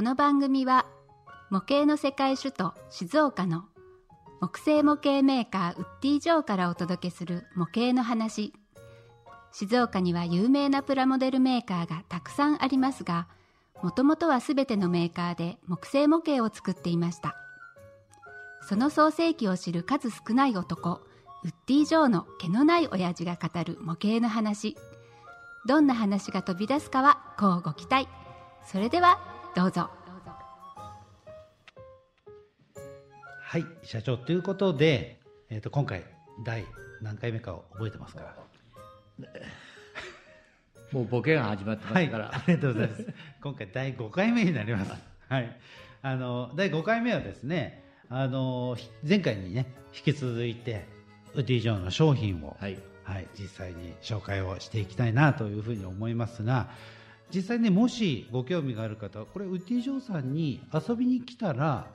この番組は模型の世界首都静岡の木製模型メーカーウッディ・ジョーからお届けする模型の話。静岡には有名なプラモデルメーカーがたくさんありますがもともとはすべてのメーカーで木製模型を作っていました。その創世記を知る数少ない男ウッディ・ジョーの毛のない親父が語る模型の話。どんな話が飛び出すかはこうご期待。それではどうぞ。はい社長ということで、えー、と今回第何回目かを覚えてますか？もうボケが始まってまはいすから、ありがとうございます。今回第5回目になります。はい。あの第5回目はですねあのひ前回にね引き続いてウッディ・ジョーの商品を、はい。はい、実際に紹介をしていきたいなというふうに思いますが実際ねもしご興味がある方はこれウッディ・ジョーさんに遊びに来たら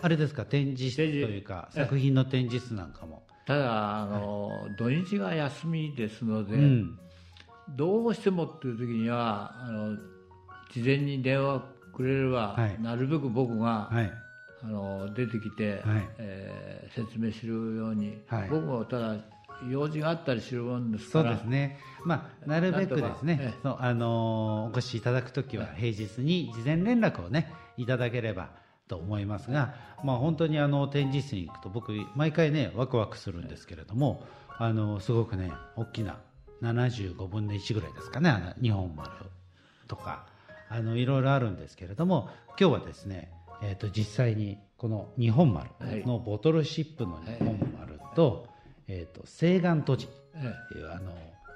あれですか展示室というか作品の展示室なんかも、ただあの、土日が休みですので、うん。どうしてもっていう時にはあの事前に電話くれれば、はい。なるべく僕が、はい。あの出てきて、はい。えー説明するように、はい。僕もただ用事があったりするもんですそうからですね、まあ、なるべくですねえ、そうあのーお越しいただくときは平日に事前連絡をねいただければと思いますが、まあ、本当にあの展示室に行くと僕毎回ねワクワクするんですけれども、あのすごくね大きな75分の1ぐらいですかねあの日本丸とかあのいろいろあるんですけれども今日はですね、えー、と実際にこの日本丸のボトルシップの日本丸と,、えー、と西岸都市。えっていうあの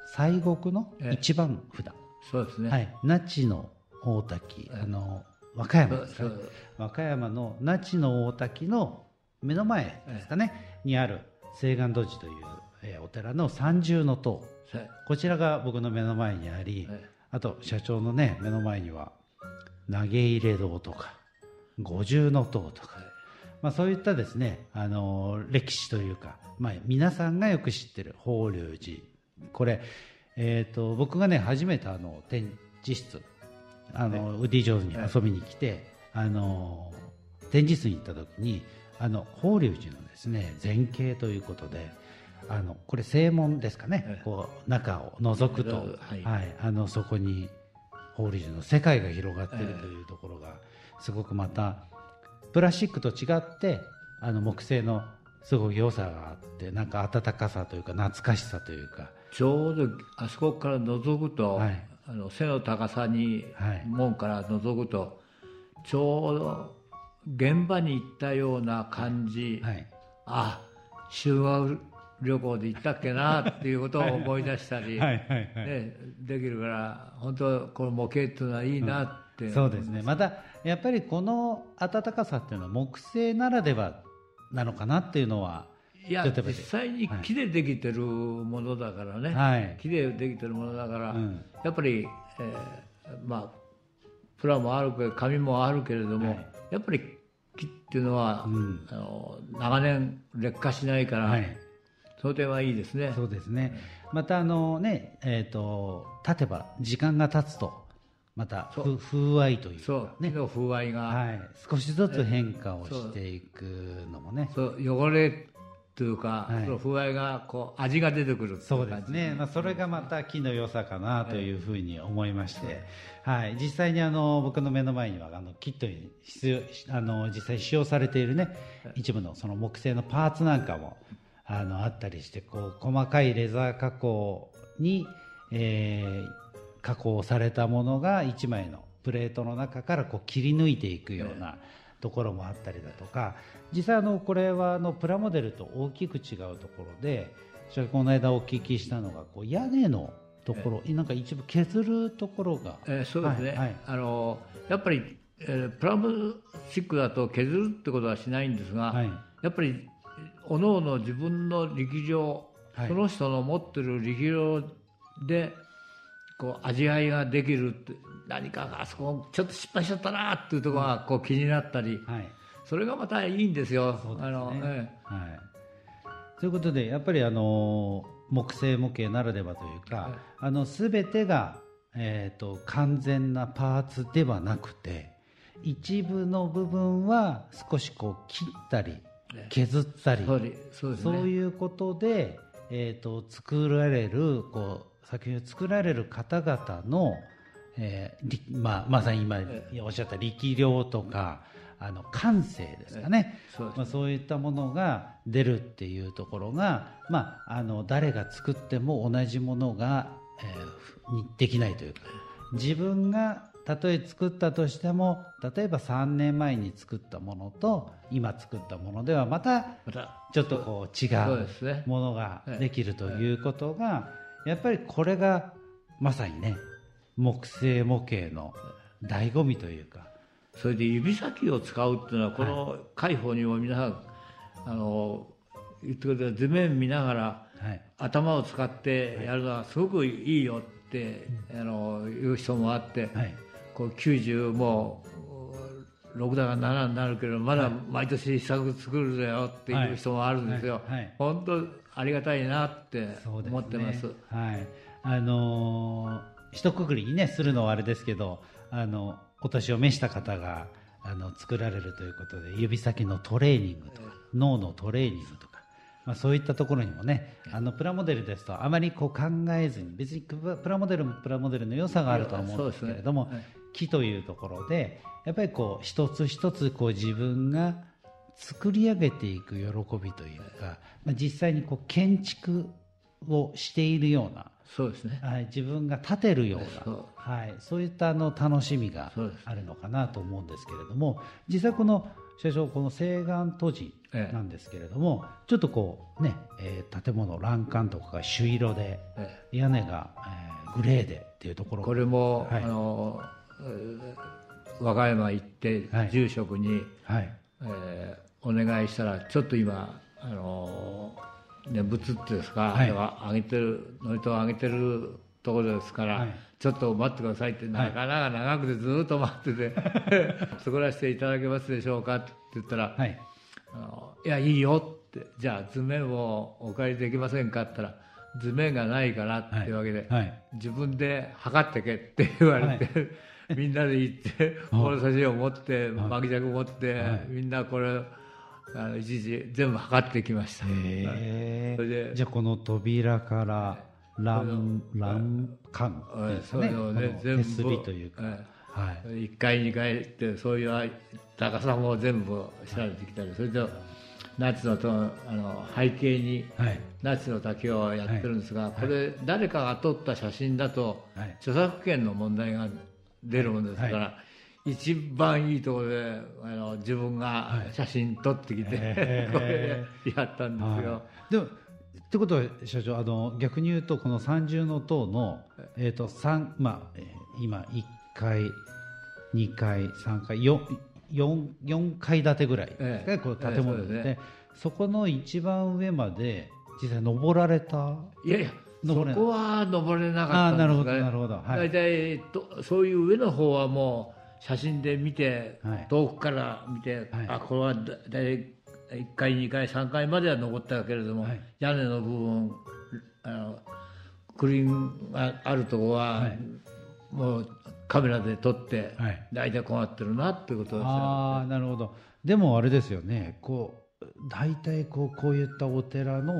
西国の一番札、そうですね、はい、那智の大滝、あの和歌山ですかね。和歌山の那智の大滝の目の前ですかね、にある西岸土寺という、えーお寺の三重の塔。はいこちらが僕の目の前にあり、はいあと社長のね目の前には投げ入れ堂とか五重の塔とか、まあ、そういったですね、あのー歴史というか、まあ、皆さんがよく知ってる法隆寺。これ、えー、と僕がね初めてあの展示室あの、ウッディ・ジョーズに遊びに来て、あのー展示室に行った時にあの法隆寺のですね前景ということであのこれ正門ですかね、ええこう中を覗くと、はい。はい、あのそこに法隆寺の世界が広がっているというところが、すごくまたプラスチックと違ってあの木製のすごく良さがあってなんか温かさというか懐かしさというか。ちょうどあそこから覗くと、はい。あの背の高さに、はい。門から覗くとちょうど現場に行ったような感じ、はい。あ修学旅行で行ったっけなっていうことを思い出したり、できるから本当この模型っていうのはいいなって、そうですね。またやっぱりこの温かさっていうのは木製ならではなのかなっていうのはいや実際に木でできてるものだからね、はい。木でできてるものだから、うん。やっぱり、えーまあプラもあるけど紙もあるけれども、はい。やっぱり木っていうのは、うん。あの長年劣化しないから、はい。その点はいいですね。そうですね。またあのねえっ、と立てば時間が経つとまた風合いというそう。かね木の風合いが、はい、少しずつ変化をしていくのもね。そう。汚れというか、はい。その風合いがこう味が出てくるそうですね、まあ、それがまた木の良さかなというふうに思いまして、はい、実際にあの僕の目の前にはあのキットに必要あの実際使用されているね一部のその木製のパーツなんかもあのあったりしてこう細かいレザー加工に、えー加工されたものが1枚のプレートの中からこう切り抜いていくようなところもあったりだとか。実際あのこれはあのプラモデルと大きく違うところでそれこの間お聞きしたのがこう屋根のところ、なんか一部削るところが、えーそうですね、はいはい。あのやっぱり、えープラスチックだと削るってことはしないんですが、はい。やっぱりおのおの自分の力量、はい。その人の持ってる力量でこう味わいができるって何かがあそこちょっと失敗しちゃったなっていうところがこう気になったり、はい。それがまたいいんですよ。すね。あのえはい。ということでやっぱりあの木製模型ならではというか、はい。あの全てが、えー、と完全なパーツではなくて一部の部分は少しこう切ったりね削ったり、ね。そういうことで、えー、と作られるこう作品を作られる方々の、えーりまあ、まさに今えおっしゃった力量とかあの感性ですかね、そうですまあ、そういったものが出るっていうところが、まあ、あの誰が作っても同じものが、えーにできないというか。自分がたとえ作ったとしても例えば3年前に作ったものと今作ったものではまたちょっとこう違そうものができるということがやっぱりこれがまさにね木製模型の醍醐味というか。それで指先を使うっていうのはこの解放にも皆さんあの言ってくれた図面見ながらはい。頭を使ってやるのはすごくいいよって、あの言う人もあって、はい。こう90もう6だか7になるけどまだ毎年試作作るだよっていう人もあるんですよ、はい。はい。本当ありがたいなって思ってます。はい。あのー一括りにねするのはあれですけどあのお年を召した方があの作られるということで指先のトレーニングとか脳のトレーニングとか、まあ、そういったところにもねあのプラモデルですとあまりこう考えずに別にプラプラモデルもプラモデルの良さがあるとは思うんですけれども、そうですね。木というところでやっぱりこう一つ一つこう自分が作り上げていく喜びというか、まあ、実際にこう建築をしているような、そうですね。はい、自分が建てるようなそう。はい、そういったあの楽しみがあるのかなと思うんですけれども実際この社長この西岸都市ええ。なんですけれども、ちょっとこうね、えー建物欄干とかが朱色でえ屋根が、えーグレーでっていうところこれも、はい。あのえー和歌山行ってはい。住職に、はい。えーお願いしたらちょっと今あの念仏っていうんですか、はい。あれは上げてる祝詞を上げてるところですから、はい。ちょっと待ってくださいってなかなか長くてずっと待ってて 作らせていただけますでしょうかって言ったら、はい。あのいやいいよってじゃあ図面をお借りできませんかって言ったら図面がないからってい。うわけで、はい。自分で測ってけって言われて、みんなで行って物差しを持って巻き尺持って、はい。みんなこれあの一時全部測ってきました、へそれでじゃあこの扉から欄欄干っていうんですかね。そね。全部手すりというか、えはい。1階2階ってそういう高さも全部調べてきたりそれと夏のとあの背景にはい。夏の竹をやってるんですが、これ誰かが撮った写真だと、はい。著作権の問題が出るものですから、は一番いいところであの自分が写真撮ってきて、へー これでやったんですよ。はい、でもってことは社長あの逆に言うとこの三重の塔の、えーと三まあ、えー今1階2階3階 4, 4, 4階建てぐらいですかね、ええこの建物で,、ええそうですね。そこの一番上まで実際登られた？いやいやそ登れこは登れなかったんですあーなるほどねなるほど。はい。大体とそういう上の方はもう写真で見て、はい。遠くから見て、はい。あこれはだ大体1階2階3階までは登ったけれども、はい。屋根の部分あのクリーンがあるところは、はい。もうカメラで撮って、はい。大体こうなってるなってことですよああなるほど。でもあれですよね。こう大体こうこういったお寺の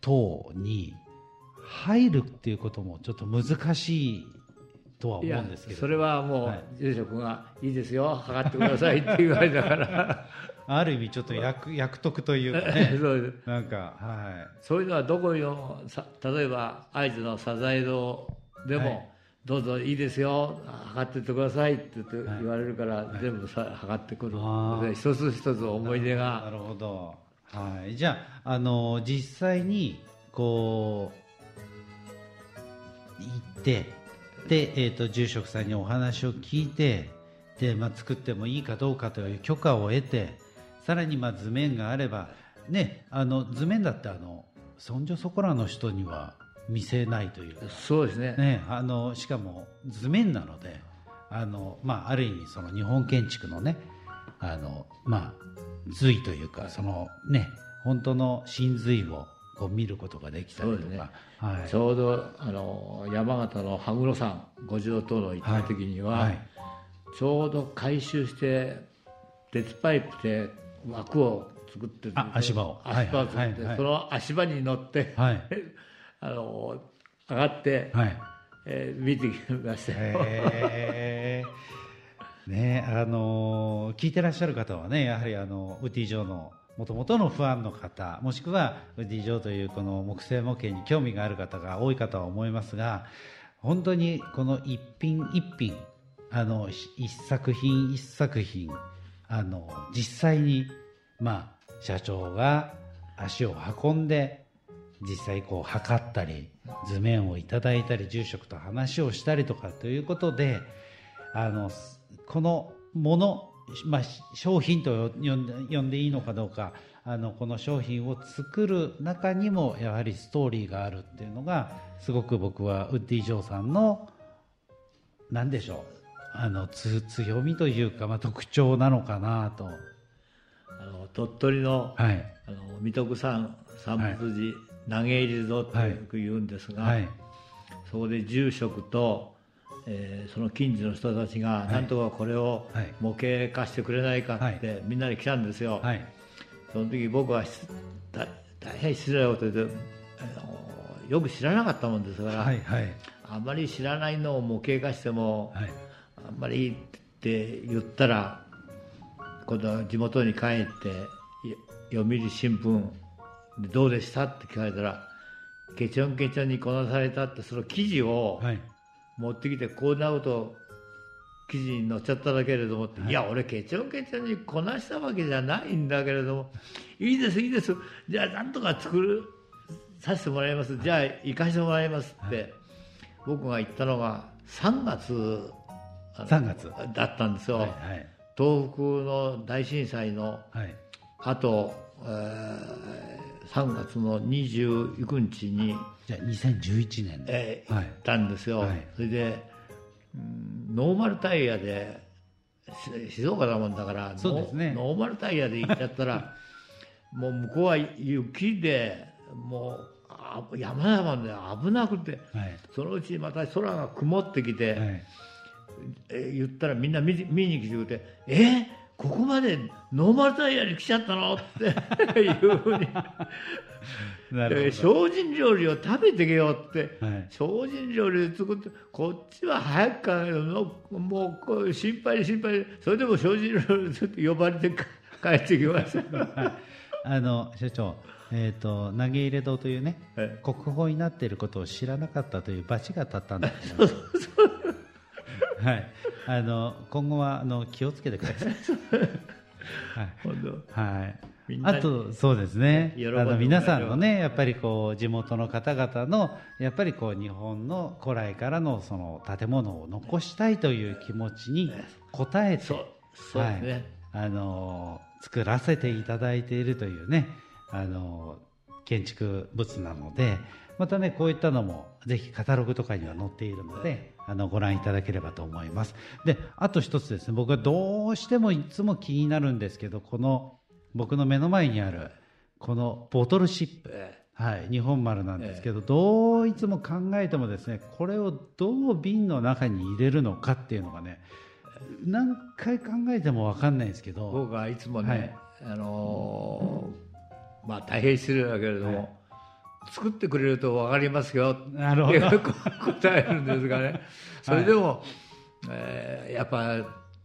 塔に入るっていうこともちょっと難しいとは思いやうんですけどそれはもう、はい。住職が「いいですよ。測ってください」って言われたから。ある意味ちょっと役 役得というかね。そうです。なんかはそういうのはどこのさ例えば会津のサザエ堂でも、はい。どうぞいいですよ。測ってってくださいって言ってはい言われるから、全部さ測ってくる。で一つ一つ思い出いながるほど。はい。じゃああの実際にこう行ってで、えー、と住職さんにお話を聞いてで、まあ、作ってもいいかどうかという許可を得てさらにまあ図面があれば、ね、あの図面だってあのそんじょそこらの人には見せないというか、そうですね。ね、あのしかも図面なのであの、まあ、ある意味その日本建築のねあの、まあ、随というかその、ね、本当の真髄をこう見ることができたりとか。ね、はい。ちょうどあの山形の羽黒山五重塔の行った時には、はい。ちょうど回収して鉄パイプで枠を作ってあ足場を。足場を作って、はい。はいはいその足場に乗って、はい。あの上がって、はい。えー見てきましたよ。ねあのー聞いてらっしゃる方はねやはりあのウッディ・ジョーのもともとのファンの方もしくはウッディ・ジョーというこの木製模型に興味がある方が多いかとは思いますが本当にこの一品一品あの一作品一作品あの実際にまあ社長が足を運んで実際こう測ったり図面をいただいたり住職と話をしたりとかということであのこのもの、まあ、し商品と呼んで呼んでいいのかどうかあのこの商品を作る中にもやはりストーリーがあるっていうのがすごく僕はウッディ・ジョーさんの何でしょうあのつ強みというか、まあ、特徴なのかなと。あの鳥取の,、はい。あの三徳山三仏寺、投げ入り堂ってよく言うんですが、はい。そこで住職と、えーその近所の人たちが、い。なんとかこれをはい。模型化してくれないかって、はい。みんなで来たんですよ、はい。その時僕はし大大変失礼なこと言ってあのよく知らなかったもんですから、はいはい。あまり知らないのを模型化しても、はい。あんまりって言ったら今度は地元に帰ってい読売新聞でどうでしたって聞かれたらケチョンケチョンにこなされたってその記事をはい持ってきてこんなこと記事に載っちゃっただけれどもって、い、や俺ケチョンケチョンにこなしたわけじゃないんだけれどもいいですいいです。じゃあなんとか作るさせてもらいます。じゃあ行かせてもらいますって、僕が言ったのが3月あの3月。だったんですよ、はいはい。東北の大震災のはい。あと、えー3月の29日に、じゃあ2011年えーはい行ったんですよ、はい。それで、うんノーマルタイヤでし静岡だもんだからそうですね。ノノーマルタイヤで行っちゃったら もう向こうは雪でもうあ山々で危なくてはい。そのうちまた空が曇ってきて、はい。えー言ったらみんな見て見に来てくれて「えここまでノーマルタイヤに来ちゃったの?」って いうふうに。なでるほ精進料理を食べてけよって、どはい。精進料理で作ってこっちは早くからのもう心配で心配でそれでも精進料理ずっと呼ばれてか 帰ってきました。は いあの社長えっ、と投げ入れ堂というねえ国宝になっていることを知らなかったという罰が立ったんだと思いますはい。あの今後はあの気をつけてください。はい。はい。あとそうですね。あの皆さんのねやっぱりこう地元の方々のやっぱりこう日本の古来からのその建物を残したいという気持ちに応えてはい、あの作らせていただいているというねあの建築物なのでまたねこういったのもぜひカタログとかには載っているのであのご覧いただければと思います。であと一つですね。僕はどうしてもいつも気になるんですけどこの僕の目の前にあるこのボトルシップ。えはい、日本丸なんですけど、どういつも考えてもですねこれをどう瓶の中に入れるのかっていうのがね何回考えても分かんないんですけど。僕はいつもね、あのーまあ大変失礼だけれども、はい作ってくれると分かりますよ。なるほど。答えるんですがね。それでも、えーやっぱ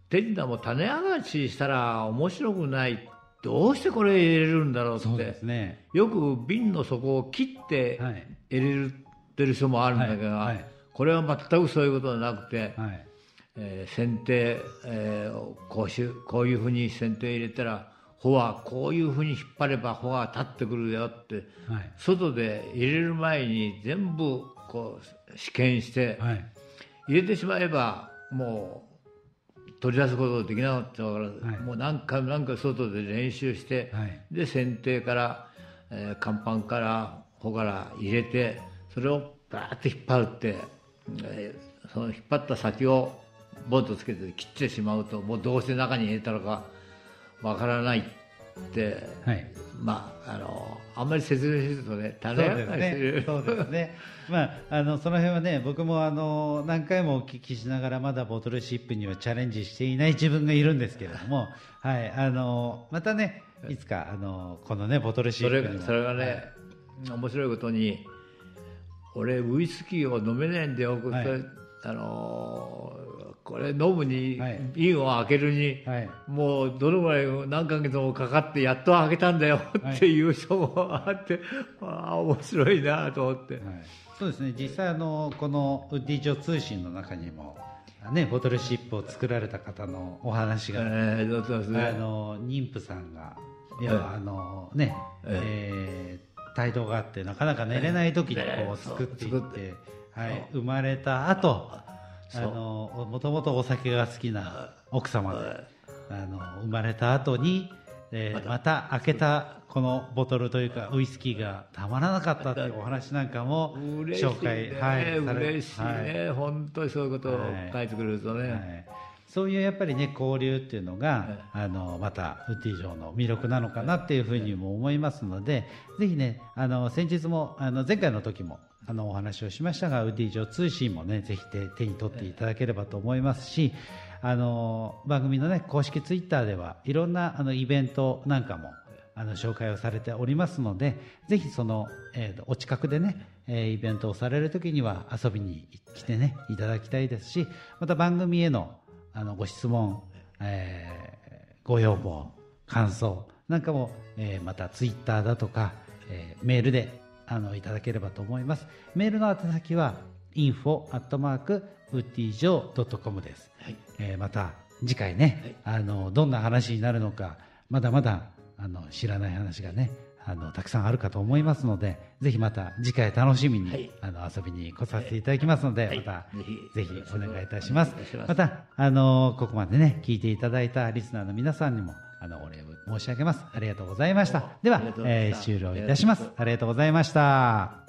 手品も種明かししたら面白くない。どうしてこれ入れるんだろうって。すね。よく瓶の底を切ってはい。入れてる人もあるんだけど、はい。はいこれは全くそういうことはなくて、はい。えー剪定、えーこうしゅこういうふうに剪定入れたら穂はこういうふうに引っ張れば穂が立ってくるよってはい。外で入れる前に全部こう試験してはい。入れてしまえばもう取り出すことができなかったから、はい。もう何回も何回外で練習して、はい。で剪定から、えー甲板から穂から入れてそれをバーッと引っ張るって、えーその引っ張った先をボンとつけて切ってしまうともうどうして中に入れたのかわからないっって、はいまああのあんまり説明するとね種明ですねかりしてる。そうですね。まあ、あの、その辺はね、僕もあの、何回もお聞きしながら、まだボトルシップにはチャレンジしていない 自分がいるんですけれども、はい、あの、またね、いつか、あの、このね、ボトルシップそれがね、面白いことに俺ウイスキーを飲めないんだよ、はいあのーこれ飲むに、はい。瓶を開けるに、はい。もうどのぐらい何ヶ月もかかってやっと開けたんだよはい。っていう人もあって、ああ面白いなと思って、はい、そうですね。実際あのこのウッディ城通信の中にも、ね、ボトルシップを作られた方のお話が、えーね。あの妊婦さんがいや、ええあのね、えー。帯同があってなかなか寝れない時にこうええ作っていって、はい、生まれた後あのもともとお酒が好きな奥様であの生まれた後に、えーまた。開けたこのボトルというかウイスキーがたまらなかったっていうお話なんかも嬉しいね、紹介、はい、嬉しいね、はい。本当にそういうことをはい。書いてくれるとね、はい。そういうやっぱりね交流っていうのが、あのまたウッディ城の魅力なのかなっていうふうにも思いますので、ぜひねあの先日もあの前回の時もあのお話をしましたがウディ城通信もねぜひ手手に取っていただければと思いますしあの番組のね公式ツイッターではいろんなあのイベントなんかもあの紹介をされておりますのでぜひその、えーお近くでね、えーイベントをされる時には遊びに来てねいただきたいですしまた番組へのあのご質問、えーご要望感想なんかも、えーまたツイッターだとか、えーメールであのいただければと思います。メールの宛先は info アットマークウッディジョー .com です、えーまた次回ね、あのどんな話になるのかまだまだあの知らない話がねあのたくさんあるかと思いますのでぜひまた次回楽しみに、はい。あの遊びに来させていただきますので、はい。またぜぜひひお願いいたします。またあのここまでね聞いていただいたリスナーの皆さんにもあのお礼を申し上げます。ありがとうございました。ではえー終了いたします。ありがとうございました